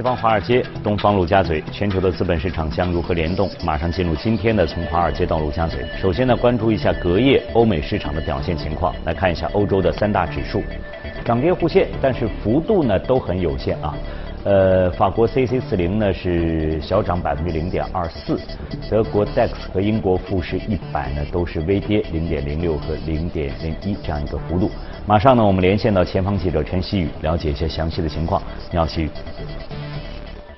西方华尔街，东方陆家嘴，全球的资本市场将如何联动？马上进入今天的从华尔街到陆家嘴。首先呢，关注一下隔夜欧美市场的表现情况。来看一下欧洲的三大指数，涨跌互现，但是幅度呢都很有限啊。呃，法国 C C 四零呢是小涨百分之零点二四，德国 DAX 和英国富时一百呢都是微跌零点零六和零点零一这样一个幅度。马上呢，我们连线到前方记者陈曦宇，了解一些详细的情况。你好，曦宇。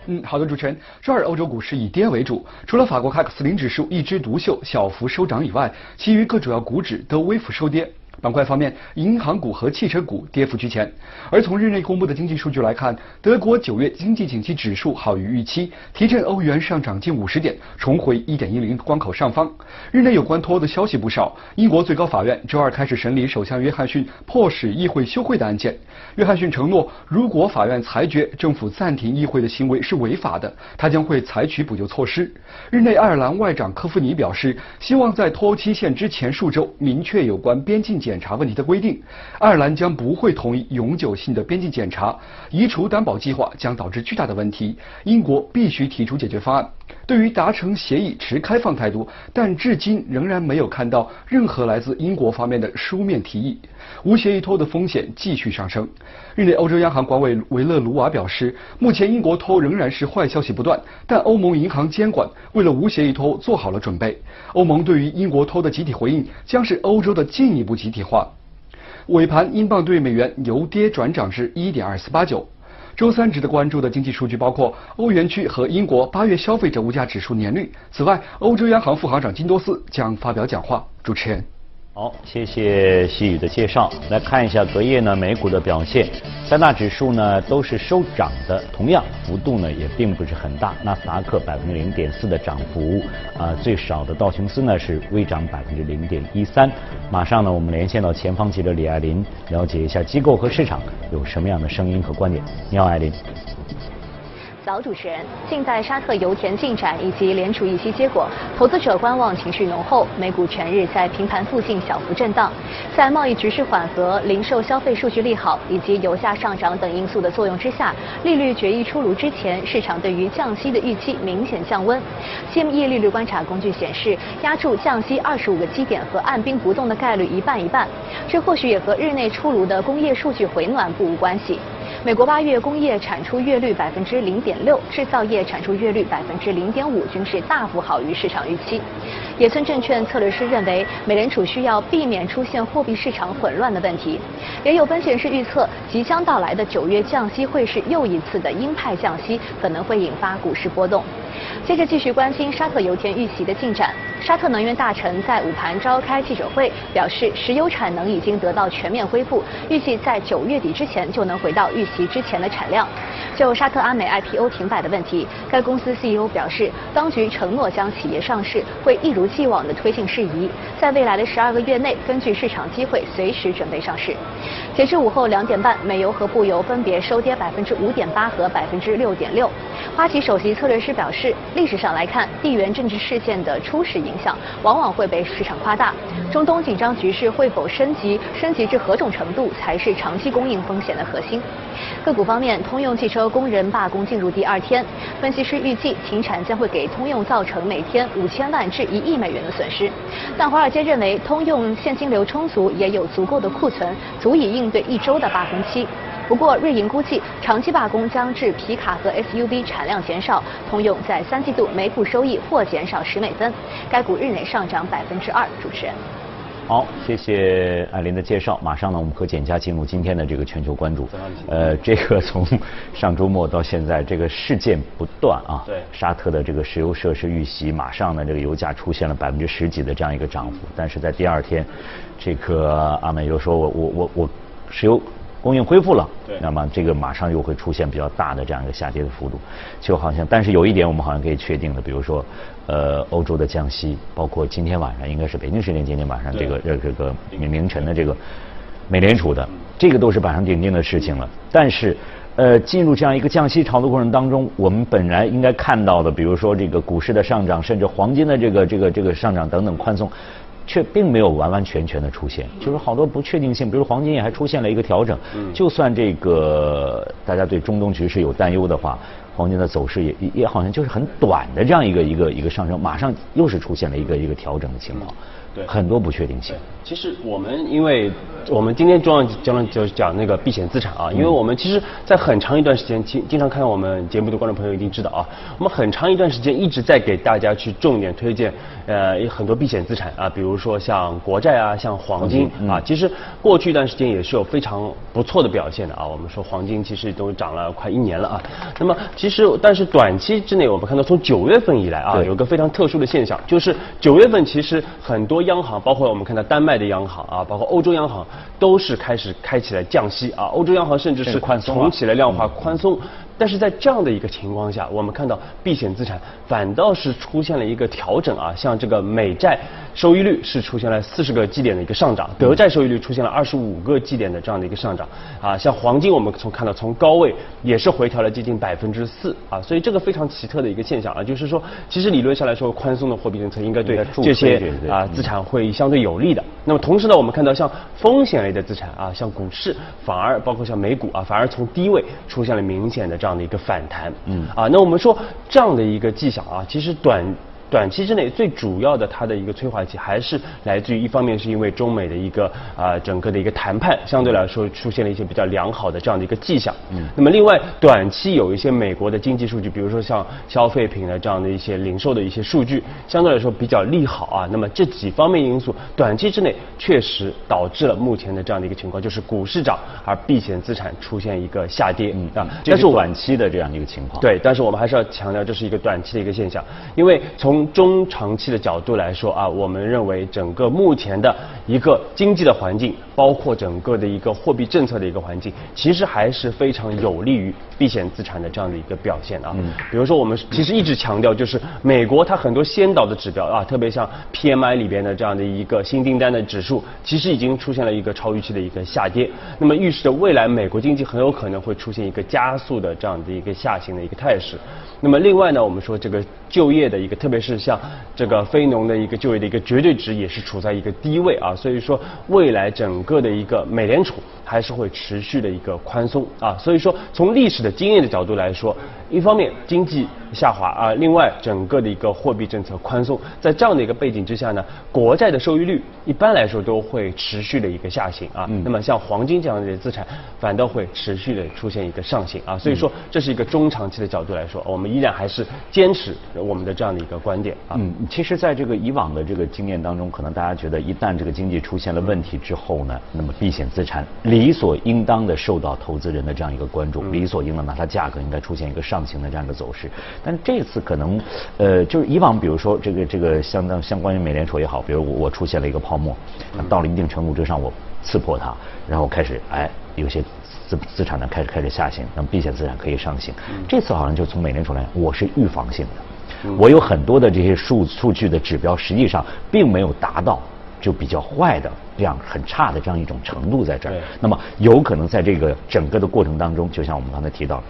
嗯，好的，主持人。周二欧洲股市以跌为主，除了法国 CAC 四零指数一枝独秀，小幅收涨以外，其余各主要股指都微幅收跌。板块方面，银行股和汽车股跌幅居前。而从日内公布的经济数据来看，德国九月经济景气指数好于预期，提振欧元上涨近五十点，重回一点一零关口上方。日内有关脱欧的消息不少。英国最高法院周二开始审理首相约翰逊迫使议会休会的案件。约翰逊承诺，如果法院裁决政府暂停议会的行为是违法的，他将会采取补救措施。日内爱尔兰外长科夫尼表示，希望在脱欧期限之前数周明确有关边境检。检查问题的规定，爱尔兰将不会同意永久性的边境检查，移除担保计划将导致巨大的问题。英国必须提出解决方案。对于达成协议持开放态度，但至今仍然没有看到任何来自英国方面的书面提议。无协议脱的风险继续上升。日内欧洲央行管委维勒卢瓦表示，目前英国脱仍然是坏消息不断，但欧盟银行监管为了无协议脱做好了准备。欧盟对于英国脱的集体回应将是欧洲的进一步集体化。尾盘，英镑对美元由跌转涨至一点二四八九。周三值得关注的经济数据包括欧元区和英国八月消费者物价指数年率。此外，欧洲央行副行长金多斯将发表讲话。主持人。好，谢谢细雨的介绍。来看一下隔夜呢美股的表现，三大指数呢都是收涨的，同样幅度呢也并不是很大。纳斯达克百分之零点四的涨幅，啊最少的道琼斯呢是微涨百分之零点一三。马上呢我们连线到前方记者李爱林，了解一下机构和市场有什么样的声音和观点。你好，爱林。早，主持人，近在沙特油田进展以及联储议息结果，投资者观望情绪浓厚。美股全日在平盘附近小幅震荡，在贸易局势缓和、零售消费数据利好以及油价上涨等因素的作用之下，利率决议出炉之前，市场对于降息的预期明显降温。CME 利率观察工具显示，压住降息二十五个基点和按兵不动的概率一半一半。这或许也和日内出炉的工业数据回暖不无关系。美国八月工业产出月率百分之零点六，制造业产出月率百分之零点五，均是大幅好于市场预期。野村证券策略师认为，美联储需要避免出现货币市场混乱的问题。也有分析师预测，即将到来的九月降息会是又一次的鹰派降息，可能会引发股市波动。接着继续关心沙特油田遇袭的进展。沙特能源大臣在午盘召开记者会，表示石油产能已经得到全面恢复，预计在九月底之前就能回到预袭之前的产量。就沙特阿美 IPO 停摆的问题，该公司 CEO 表示，当局承诺将企业上市，会一如既往的推进事宜，在未来的十二个月内，根据市场机会随时准备上市。截至午后两点半，美油和布油分别收跌百分之五点八和百分之六点六。花旗首席策略师表示，历史上来看，地缘政治事件的初始影响往往会被市场夸大。中东紧张局势会否升级，升级至何种程度，才是长期供应风险的核心。个股方面，通用汽车工人罢工进入第二天，分析师预计停产将会给通用造成每天五千万至一亿美元的损失。但华尔街认为，通用现金流充足，也有足够的库存，足以应对一周的罢工期。不过，瑞银估计长期罢工将致皮卡和 SUV 产量减少，通用在三季度每股收益或减少十美分。该股日内上涨百分之二。主持人，好，谢谢艾琳的介绍。马上呢，我们和简家进入今天的这个全球关注。呃，这个从上周末到现在，这个事件不断啊。对。沙特的这个石油设施遇袭，马上呢，这个油价出现了百分之十几的这样一个涨幅。但是在第二天，这个阿美又说我我我我石油。供应恢复了，那么这个马上又会出现比较大的这样一个下跌的幅度，就好像，但是有一点我们好像可以确定的，比如说，呃，欧洲的降息，包括今天晚上应该是北京时间今天晚上这个这这个凌晨的这个美联储的，这个都是板上钉钉的事情了。但是，呃，进入这样一个降息潮的过程当中，我们本来应该看到的，比如说这个股市的上涨，甚至黄金的这个这个这个上涨等等宽松。却并没有完完全全的出现，就是好多不确定性，比如黄金也还出现了一个调整。就算这个大家对中东局势有担忧的话，黄金的走势也也好像就是很短的这样一个一个一个上升，马上又是出现了一个一个调整的情况。对，很多不确定性。其实我们因为我们今天重要讲就是讲那个避险资产啊，因为我们其实，在很长一段时间，经经常看我们节目的观众朋友一定知道啊，我们很长一段时间一直在给大家去重点推荐呃很多避险资产啊，比如说像国债啊，像黄金啊，其实过去一段时间也是有非常不错的表现的啊。我们说黄金其实都涨了快一年了啊。那么其实但是短期之内，我们看到从九月份以来啊，有个非常特殊的现象，就是九月份其实很多。央行包括我们看到丹麦的央行啊，包括欧洲央行都是开始开启了降息啊，欧洲央行甚至是重启了量化宽松。但是在这样的一个情况下，我们看到避险资产反倒是出现了一个调整啊，像这个美债收益率是出现了四十个基点的一个上涨，德债收益率出现了二十五个基点的这样的一个上涨啊，像黄金我们从看到从高位也是回调了接近百分之四啊，所以这个非常奇特的一个现象啊，就是说其实理论上来说，宽松的货币政策应该对这些啊资产会相对有利的。那么同时呢，我们看到像风险类的资产啊，像股市反而包括像美股啊，反而从低位出现了明显的这样。的一个反弹，嗯啊，那我们说这样的一个迹象啊，其实短。短期之内最主要的它的一个催化剂还是来自于一方面是因为中美的一个啊整个的一个谈判相对来说出现了一些比较良好的这样的一个迹象。嗯。那么另外短期有一些美国的经济数据，比如说像消费品的这样的一些零售的一些数据，相对来说比较利好啊。那么这几方面因素，短期之内确实导致了目前的这样的一个情况，就是股市涨而避险资产出现一个下跌嗯啊。这是短期的这样一个情况。对，但是我们还是要强调这是一个短期的一个现象，因为从中长期的角度来说啊，我们认为整个目前的一个经济的环境，包括整个的一个货币政策的一个环境，其实还是非常有利于避险资产的这样的一个表现啊。嗯。比如说我们其实一直强调，就是美国它很多先导的指标啊，特别像 PMI 里边的这样的一个新订单的指数，其实已经出现了一个超预期的一个下跌。那么预示着未来美国经济很有可能会出现一个加速的这样的一个下行的一个态势。那么另外呢，我们说这个就业的一个，特别是是像这个非农的一个就业的一个绝对值也是处在一个低位啊，所以说未来整个的一个美联储还是会持续的一个宽松啊，所以说从历史的经验的角度来说，一方面经济。下滑啊！另外，整个的一个货币政策宽松，在这样的一个背景之下呢，国债的收益率一般来说都会持续的一个下行啊。那么像黄金这样的资产，反倒会持续的出现一个上行啊。所以说，这是一个中长期的角度来说，我们依然还是坚持我们的这样的一个观点啊。嗯，其实，在这个以往的这个经验当中，可能大家觉得，一旦这个经济出现了问题之后呢，那么避险资产理所应当的受到投资人的这样一个关注，理所应当的它价格应该出现一个上行的这样一个走势。但这次可能，呃，就是以往，比如说这个这个相当相关于美联储也好，比如我我出现了一个泡沫，到了一定程度之上，我刺破它，然后开始哎，有些资资产呢开始开始下行，那么避险资产可以上行。这次好像就从美联储来，我是预防性的，我有很多的这些数数据的指标，实际上并没有达到就比较坏的这样很差的这样一种程度在这儿。那么有可能在这个整个的过程当中，就像我们刚才提到。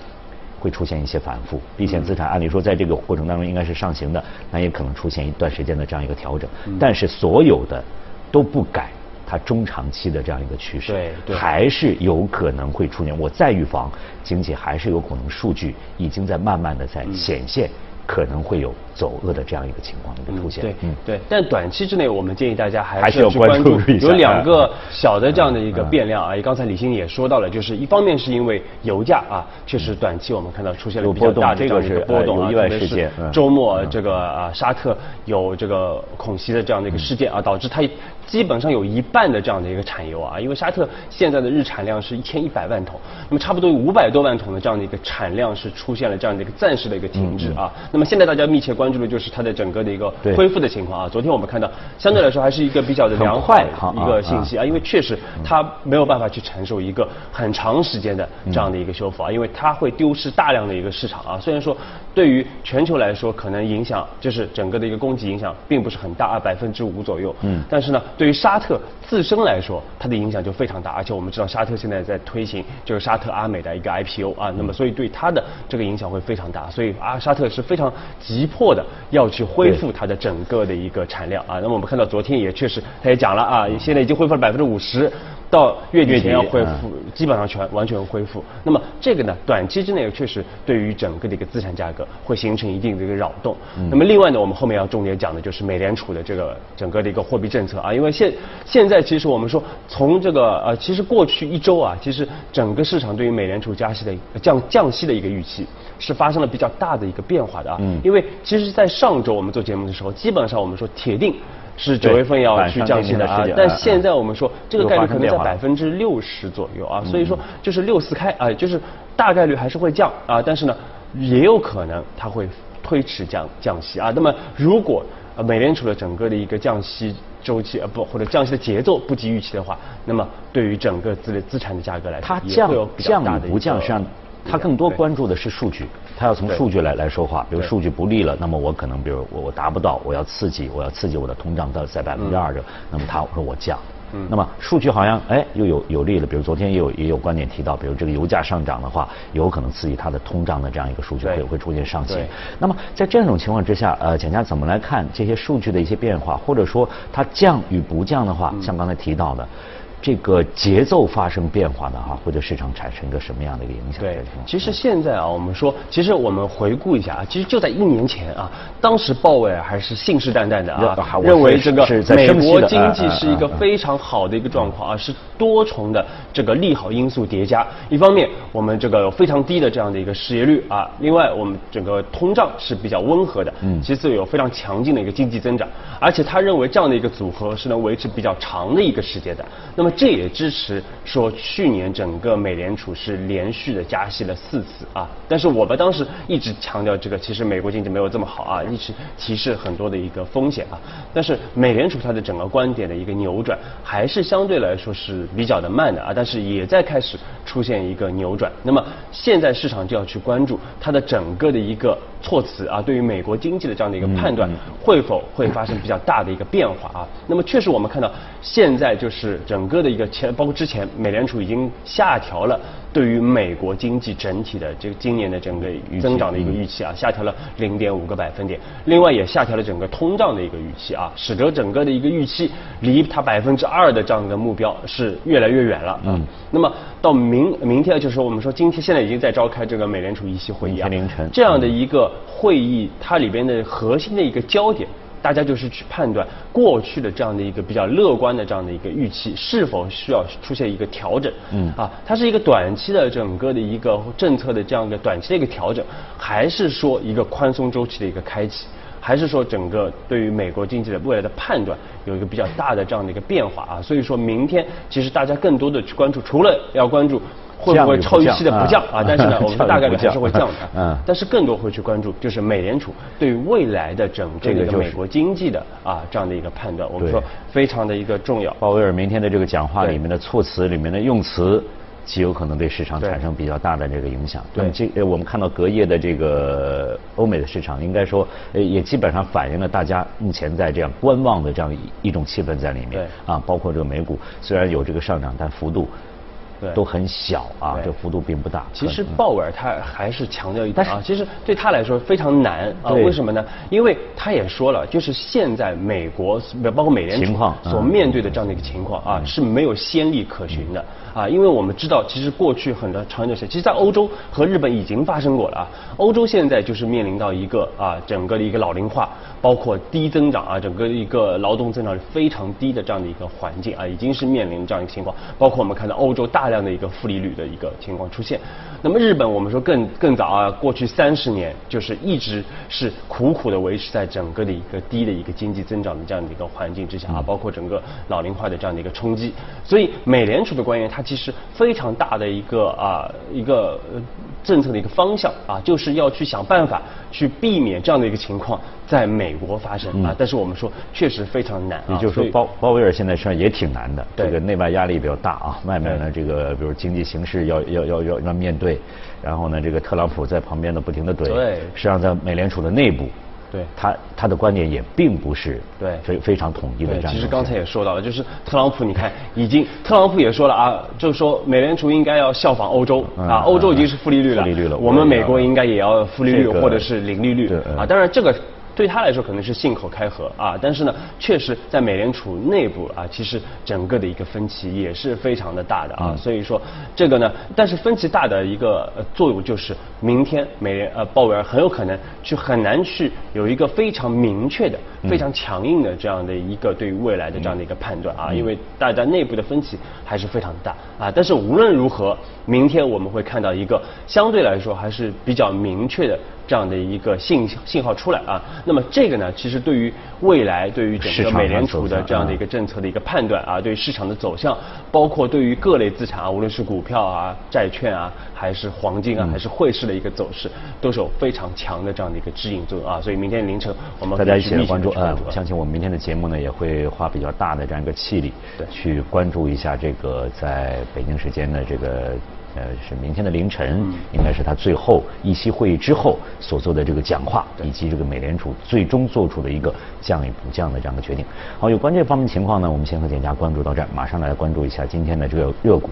会出现一些反复，避险资产按理说在这个过程当中应该是上行的，那也可能出现一段时间的这样一个调整。但是所有的都不改它中长期的这样一个趋势，对，还是有可能会出现。我再预防经济还是有可能数据已经在慢慢的在显现。可能会有走恶的这样一个情况的出现。对，嗯，对。但短期之内，我们建议大家还是要关注有两个小的这样的一个变量啊。刚才李欣也说到了，就是一方面是因为油价啊，确实短期我们看到出现了比较大的这样一个波动啊，意外事件。周末这个啊，沙特有这个恐袭的这样的一个事件啊，导致它。基本上有一半的这样的一个产油啊，因为沙特现在的日产量是一千一百万桶，那么差不多有五百多万桶的这样的一个产量是出现了这样的一个暂时的一个停滞啊。那么现在大家密切关注的就是它的整个的一个恢复的情况啊。昨天我们看到相对来说还是一个比较的良好一个信息啊，因为确实它没有办法去承受一个很长时间的这样的一个修复啊，因为它会丢失大量的一个市场啊。虽然说对于全球来说可能影响就是整个的一个供给影响并不是很大啊，百分之五左右，嗯，但是呢。对于沙特自身来说，它的影响就非常大，而且我们知道沙特现在在推行就是沙特阿美的一个 IPO 啊，那么所以对它的这个影响会非常大，所以啊沙特是非常急迫的要去恢复它的整个的一个产量啊。那么我们看到昨天也确实，他也讲了啊，现在已经恢复了百分之五十。到月底前要恢复，基本上全完全恢复。那么这个呢，短期之内确实对于整个的一个资产价格会形成一定的一个扰动。那么另外呢，我们后面要重点讲的就是美联储的这个整个的一个货币政策啊，因为现现在其实我们说从这个呃，其实过去一周啊，其实整个市场对于美联储加息的降降息的一个预期是发生了比较大的一个变化的啊。嗯。因为其实，在上周我们做节目的时候，基本上我们说铁定。是九月份要去降息的时间，但现在我们说这个概率可能在百分之六十左右啊，所以说就是六四开啊，就是大概率还是会降啊，但是呢，也有可能它会推迟降降息啊。那么如果美联储的整个的一个降息周期呃不或者降息的节奏不及预期的话，那么对于整个资资产的价格来说，它降降不降实际上。他更多关注的是数据，他要从数据来来说话。比如数据不利了，那么我可能，比如我我达不到，我要刺激，我要刺激我的通胀到在百分之二的，那么他说我降。嗯。那么数据好像哎又有有利了，比如昨天也有也有观点提到，比如这个油价上涨的话，有可能刺激它的通胀的这样一个数据会会出现上行。那么在这种情况之下，呃，蒋家怎么来看这些数据的一些变化，或者说它降与不降的话，像刚才提到的。这个节奏发生变化的哈，会对市场产生一个什么样的一个影响？对，其实现在啊，我们说，其实我们回顾一下啊，其实就在一年前啊，当时鲍威尔还是信誓旦旦的啊，认为这个美国经济是一个非常好的一个状况啊，是多重的这个利好因素叠加。一方面，我们这个有非常低的这样的一个失业率啊，另外我们整个通胀是比较温和的，嗯，其次有非常强劲的一个经济增长，而且他认为这样的一个组合是能维持比较长的一个时间的。那么这也支持说，去年整个美联储是连续的加息了四次啊。但是我们当时一直强调这个，其实美国经济没有这么好啊，一直提示很多的一个风险啊。但是美联储它的整个观点的一个扭转，还是相对来说是比较的慢的啊。但是也在开始出现一个扭转。那么现在市场就要去关注它的整个的一个措辞啊，对于美国经济的这样的一个判断，会否会发生比较大的一个变化啊？那么确实我们看到现在就是整个的一个前，包括之前美联储已经下调了对于美国经济整体的这个今年的整个增长的一个预期啊，下调了零点五个百分点，另外也下调了整个通胀的一个预期啊，使得整个的一个预期离它百分之二的这样的目标是越来越远了。嗯，那么到明明天就是说我们说今天现在已经在召开这个美联储议息会议啊，凌晨这样的一个会议，它里边的核心的一个焦点。大家就是去判断过去的这样的一个比较乐观的这样的一个预期是否需要出现一个调整，嗯，啊，它是一个短期的整个的一个政策的这样一个短期的一个调整，还是说一个宽松周期的一个开启，还是说整个对于美国经济的未来的判断有一个比较大的这样的一个变化啊？所以说明天其实大家更多的去关注，除了要关注。会不会超预期的不降啊？但是呢，我们大概率还是会降的。嗯。但是更多会去关注，就是美联储对于未来的整个一个美国经济的啊这样的一个判断，我们说非常的一个重要。鲍威尔明天的这个讲话里面的措辞里面的用词，极有可能对市场产生比较大的这个影响。对。这我们看到隔夜的这个欧美的市场，应该说也基本上反映了大家目前在这样观望的这样一种气氛在里面。对。啊，包括这个美股虽然有这个上涨，但幅度。都很小啊，这幅度并不大。其实鲍威尔他还是强调一点啊，其实对他来说非常难啊。为什么呢？因为他也说了，就是现在美国包括美联储所面对的这样的一个情况啊，是没有先例可循的啊。因为我们知道，其实过去很多长一段时间，其实，在欧洲和日本已经发生过了啊。欧洲现在就是面临到一个啊，整个的一个老龄化。包括低增长啊，整个一个劳动增长非常低的这样的一个环境啊，已经是面临这样一个情况。包括我们看到欧洲大量的一个负利率的一个情况出现。那么日本，我们说更更早啊，过去三十年就是一直是苦苦的维持在整个的一个低的一个经济增长的这样的一个环境之下啊，包括整个老龄化的这样的一个冲击。所以美联储的官员他其实非常大的一个啊一个政策的一个方向啊，就是要去想办法去避免这样的一个情况。在美国发生啊，但是我们说确实非常难啊。也就是说，鲍鲍威尔现在实际上也挺难的，这个内外压力比较大啊。外面呢，这个比如经济形势要要要要要面对，然后呢，这个特朗普在旁边呢不停的怼。对。实际上，在美联储的内部，对，他他的观点也并不是对非非常统一的。其实刚才也说到了，就是特朗普，你看已经特朗普也说了啊，就是说美联储应该要效仿欧洲啊，欧洲已经是负利率了，负利率了，我们美国应该也要负利率或者是零利率啊。当然这个。对他来说可能是信口开河啊，但是呢，确实在美联储内部啊，其实整个的一个分歧也是非常的大的啊，所以说这个呢，但是分歧大的一个作用就是明天美联呃鲍威尔很有可能去很难去有一个非常明确的、非常强硬的这样的一个对于未来的这样的一个判断啊，因为大家内部的分歧还是非常大啊，但是无论如何，明天我们会看到一个相对来说还是比较明确的。这样的一个信信号出来啊，那么这个呢，其实对于未来对于整个美联储的这样的一个政策的一个判断啊，对市场的走向，包括对于各类资产啊，无论是股票啊、债券啊，还是黄金啊，还是汇市的一个走势，都是有非常强的这样的一个指引作用啊。所以明天凌晨我们大家一起来关注啊，我相信我们明天的节目呢也会花比较大的这样一个气力，对，去关注一下这个在北京时间的这个。呃，是明天的凌晨，应该是他最后议息会议之后所做的这个讲话，以及这个美联储最终做出的一个降与不降的这样的决定。好，有关这方面情况呢，我们先和简家关注到这儿，马上来关注一下今天的这个热股。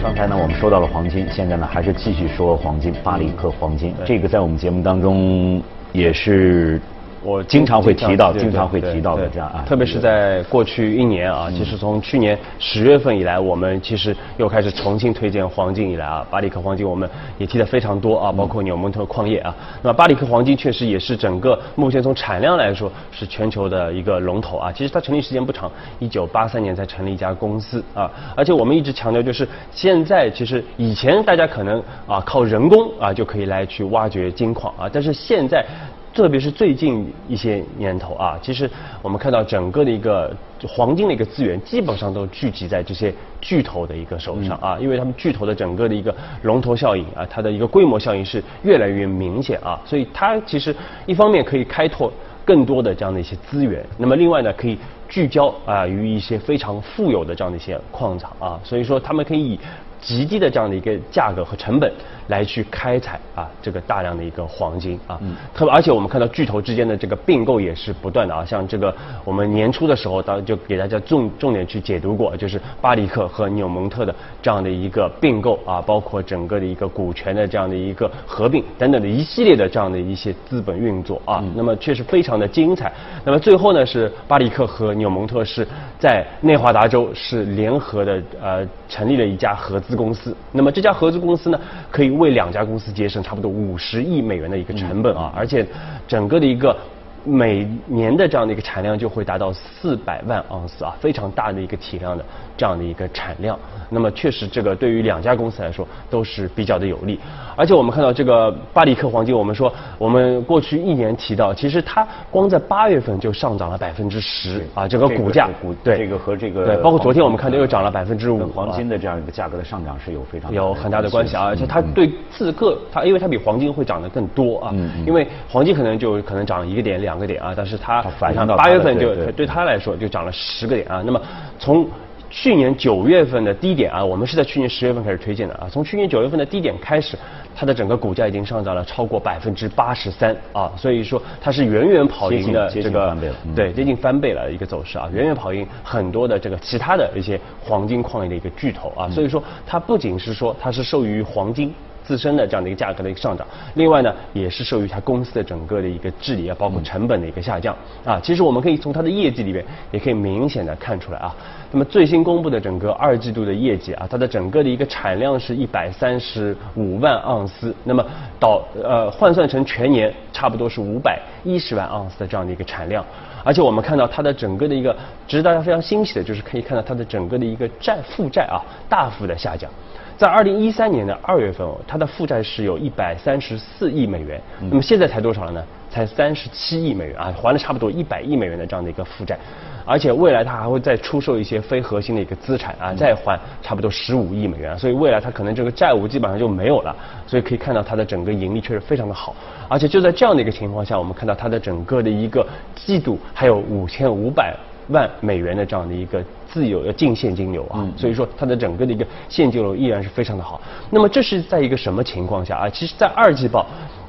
刚才呢，我们说到了黄金，现在呢，还是继续说黄金，巴里克黄金，这个在我们节目当中也是。我经常会提到，经常会提到的这样啊，特别是在过去一年啊，其实从去年十月份以来，我们其实又开始重新推荐黄金以来啊，巴里克黄金我们也提的非常多啊，包括纽蒙特矿业啊，那么巴里克黄金确实也是整个目前从产量来说是全球的一个龙头啊，其实它成立时间不长，一九八三年才成立一家公司啊，而且我们一直强调就是现在其实以前大家可能啊靠人工啊就可以来去挖掘金矿啊，但是现在。特别是最近一些年头啊，其实我们看到整个的一个黄金的一个资源，基本上都聚集在这些巨头的一个手上啊，因为他们巨头的整个的一个龙头效应啊，它的一个规模效应是越来越明显啊，所以它其实一方面可以开拓更多的这样的一些资源，那么另外呢，可以聚焦啊于一些非常富有的这样的一些矿场啊，所以说他们可以以极低的这样的一个价格和成本。来去开采啊，这个大量的一个黄金啊，特别而且我们看到巨头之间的这个并购也是不断的啊，像这个我们年初的时候，当就给大家重重点去解读过，就是巴里克和纽蒙特的这样的一个并购啊，包括整个的一个股权的这样的一个合并等等的一系列的这样的一些资本运作啊，那么确实非常的精彩。那么最后呢，是巴里克和纽蒙特是在内华达州是联合的呃成立了一家合资公司，那么这家合资公司呢可以。为两家公司节省差不多五十亿美元的一个成本啊，而且整个的一个每年的这样的一个产量就会达到四百万盎司啊，非常大的一个体量的这样的一个产量。那么确实，这个对于两家公司来说都是比较的有利。而且我们看到这个巴里克黄金，我们说我们过去一年提到，其实它光在八月份就上涨了百分之十啊，这个股价对这个和这个对，包括昨天我们看到又涨了百分之五。黄金的这样一个价格的上涨是有非常有很大的关系啊，而且它对自个它，因为它比黄金会涨得更多啊，因为黄金可能就可能涨一个点两个点啊，但是它反映到八月份就对它来说就涨了十个点啊，那么从。去年九月份的低点啊，我们是在去年十月份开始推荐的啊。从去年九月份的低点开始，它的整个股价已经上涨了超过百分之八十三啊，所以说它是远远跑赢的这个对接近翻倍了一个走势啊，远远跑赢很多的这个其他的一些黄金矿业的一个巨头啊。所以说它不仅是说它是受益于黄金。自身的这样的一个价格的一个上涨，另外呢，也是受益于它公司的整个的一个治理啊，包括成本的一个下降啊。其实我们可以从它的业绩里面，也可以明显的看出来啊。那么最新公布的整个二季度的业绩啊，它的整个的一个产量是一百三十五万盎司，那么到呃换算成全年，差不多是五百一十万盎司的这样的一个产量。而且我们看到它的整个的一个，值得大家非常欣喜的就是可以看到它的整个的一个债负债啊，大幅的下降。在二零一三年的二月份，它的负债是有一百三十四亿美元，那么现在才多少了呢？才三十七亿美元啊，还了差不多一百亿美元的这样的一个负债，而且未来它还会再出售一些非核心的一个资产啊，再还差不多十五亿美元，所以未来它可能这个债务基本上就没有了，所以可以看到它的整个盈利确实非常的好，而且就在这样的一个情况下，我们看到它的整个的一个季度还有五千五百。万美元的这样的一个自由的净现金流啊，所以说它的整个的一个现金流依然是非常的好。那么这是在一个什么情况下啊？其实，在二季报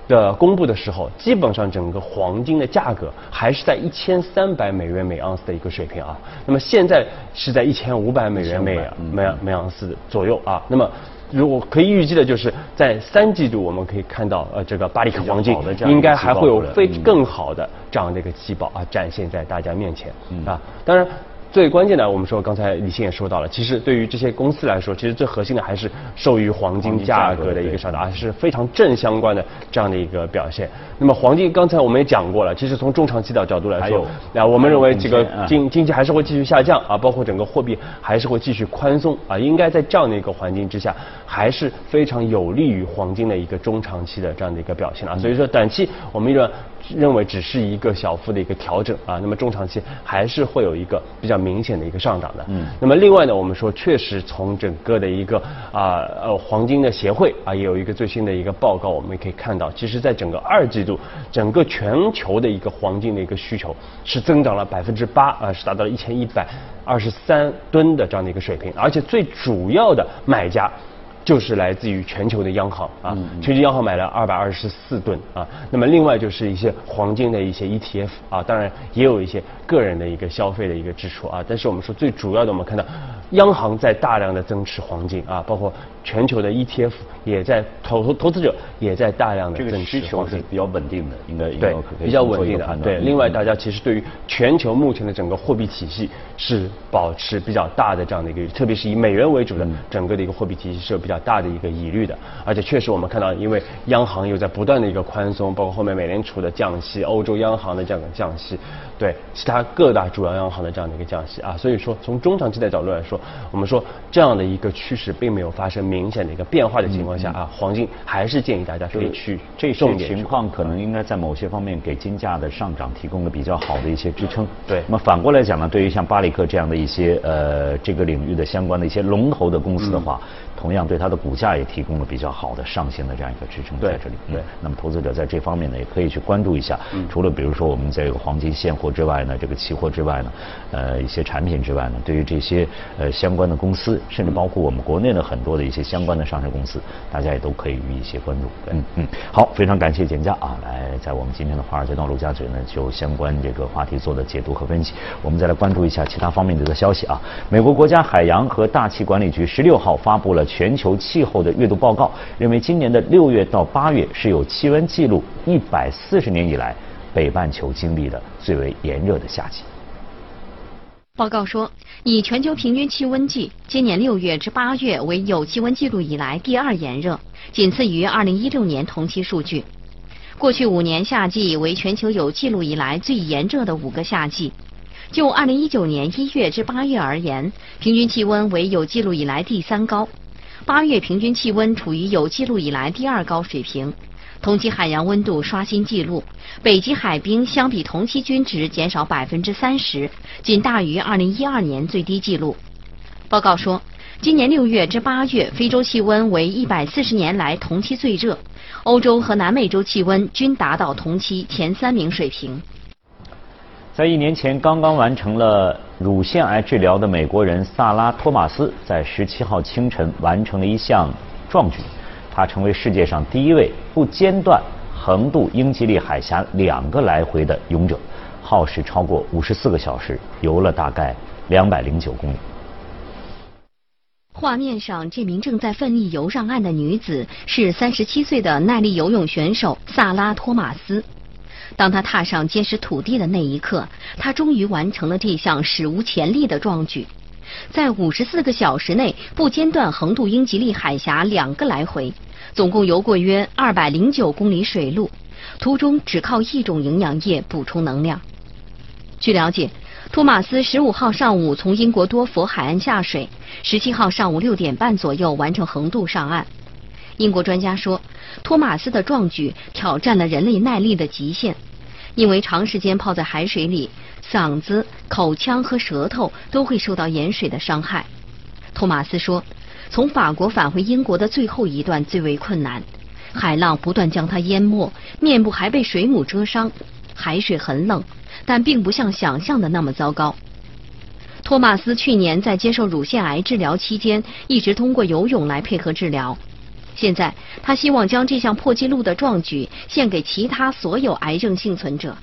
的公布的时候，基本上整个黄金的价格还是在一千三百美元每盎司的一个水平啊。那么现在是在一千五百美元每每每盎司左右啊。那么如果可以预计的就是在三季度我们可以看到呃这个巴里克黄金应该还会有非更好的这样的一个季报啊展现在大家面前啊，当然。最关键的，我们说刚才李欣也说到了，其实对于这些公司来说，其实最核心的还是受于黄金价格的一个上涨，是非常正相关的这样的一个表现。那么黄金刚才我们也讲过了，其实从中长期的角度来说，那我们认为这个经经济还是会继续下降啊，包括整个货币还是会继续宽松啊，应该在这样的一个环境之下，还是非常有利于黄金的一个中长期的这样的一个表现啊。所以说短期我们认为认为只是一个小幅的一个调整啊，那么中长期还是会有一个比较。明显的一个上涨的，嗯，那么另外呢，我们说确实从整个的一个啊呃黄金的协会啊也有一个最新的一个报告，我们也可以看到，其实在整个二季度，整个全球的一个黄金的一个需求是增长了百分之八啊，是达到了一千一百二十三吨的这样的一个水平，而且最主要的买家。就是来自于全球的央行啊，全球央行买了二百二十四吨啊，那么另外就是一些黄金的一些 ETF 啊，当然也有一些个人的一个消费的一个支出啊，但是我们说最主要的，我们看到央行在大量的增持黄金啊，包括全球的 ETF 也在投投投资者也在大量的增持黄金，比较稳定的，应该对比较稳定的对。另外，大家其实对于全球目前的整个货币体系是保持比较大的这样的一个，特别是以美元为主的整个的一个货币体系是有比比较。大的一个疑虑的，而且确实我们看到，因为央行又在不断的一个宽松，包括后面美联储的降息，欧洲央行的这样的降息，对其他各大主要央行的这样的一个降息啊，所以说从中长期的角度来说，我们说这样的一个趋势并没有发生明显的一个变化的情况下啊，黄金还是建议大家可以去这些情况可能应该在某些方面给金价的上涨提供了比较好的一些支撑。对，那么反过来讲呢，对于像巴里克这样的一些呃这个领域的相关的一些龙头的公司的话。同样对它的股价也提供了比较好的上行的这样一个支撑在这里。对，那么投资者在这方面呢，也可以去关注一下。除了比如说我们这个黄金现货之外呢，这个期货之外呢，呃，一些产品之外呢，对于这些呃相关的公司，甚至包括我们国内的很多的一些相关的上市公司，大家也都可以予以一些关注。嗯嗯，好，非常感谢简家啊，来在我们今天的华尔街到陆家嘴呢，就相关这个话题做的解读和分析。我们再来关注一下其他方面的消息啊。美国国家海洋和大气管理局十六号发布了。全球气候的月度报告认为，今年的六月到八月是有气温记录一百四十年以来北半球经历了最为炎热的夏季。报告说，以全球平均气温计，今年六月至八月为有气温记录以来第二炎热，仅次于二零一六年同期数据。过去五年夏季为全球有记录以来最炎热的五个夏季。就二零一九年一月至八月而言，平均气温为有记录以来第三高。八月平均气温处于有记录以来第二高水平，同期海洋温度刷新纪录，北极海冰相比同期均值减少百分之三十，仅大于二零一二年最低纪录。报告说，今年六月至八月，非洲气温为一百四十年来同期最热，欧洲和南美洲气温均达到同期前三名水平。在一年前刚刚完成了乳腺癌治疗的美国人萨拉·托马斯，在十七号清晨完成了一项壮举，他成为世界上第一位不间断横渡英吉利海峡两个来回的勇者，耗时超过五十四个小时，游了大概两百零九公里。画面上，这名正在奋力游上岸的女子是三十七岁的耐力游泳选手萨拉·托马斯。当他踏上坚实土地的那一刻，他终于完成了这项史无前例的壮举，在五十四个小时内不间断横渡英吉利海峡两个来回，总共游过约二百零九公里水路，途中只靠一种营养液补充能量。据了解，托马斯十五号上午从英国多佛海岸下水，十七号上午六点半左右完成横渡上岸。英国专家说，托马斯的壮举挑战了人类耐力的极限，因为长时间泡在海水里，嗓子、口腔和舌头都会受到盐水的伤害。托马斯说，从法国返回英国的最后一段最为困难，海浪不断将他淹没，面部还被水母蛰伤。海水很冷，但并不像想象的那么糟糕。托马斯去年在接受乳腺癌治疗期间，一直通过游泳来配合治疗。现在，他希望将这项破纪录的壮举献给其他所有癌症幸存者。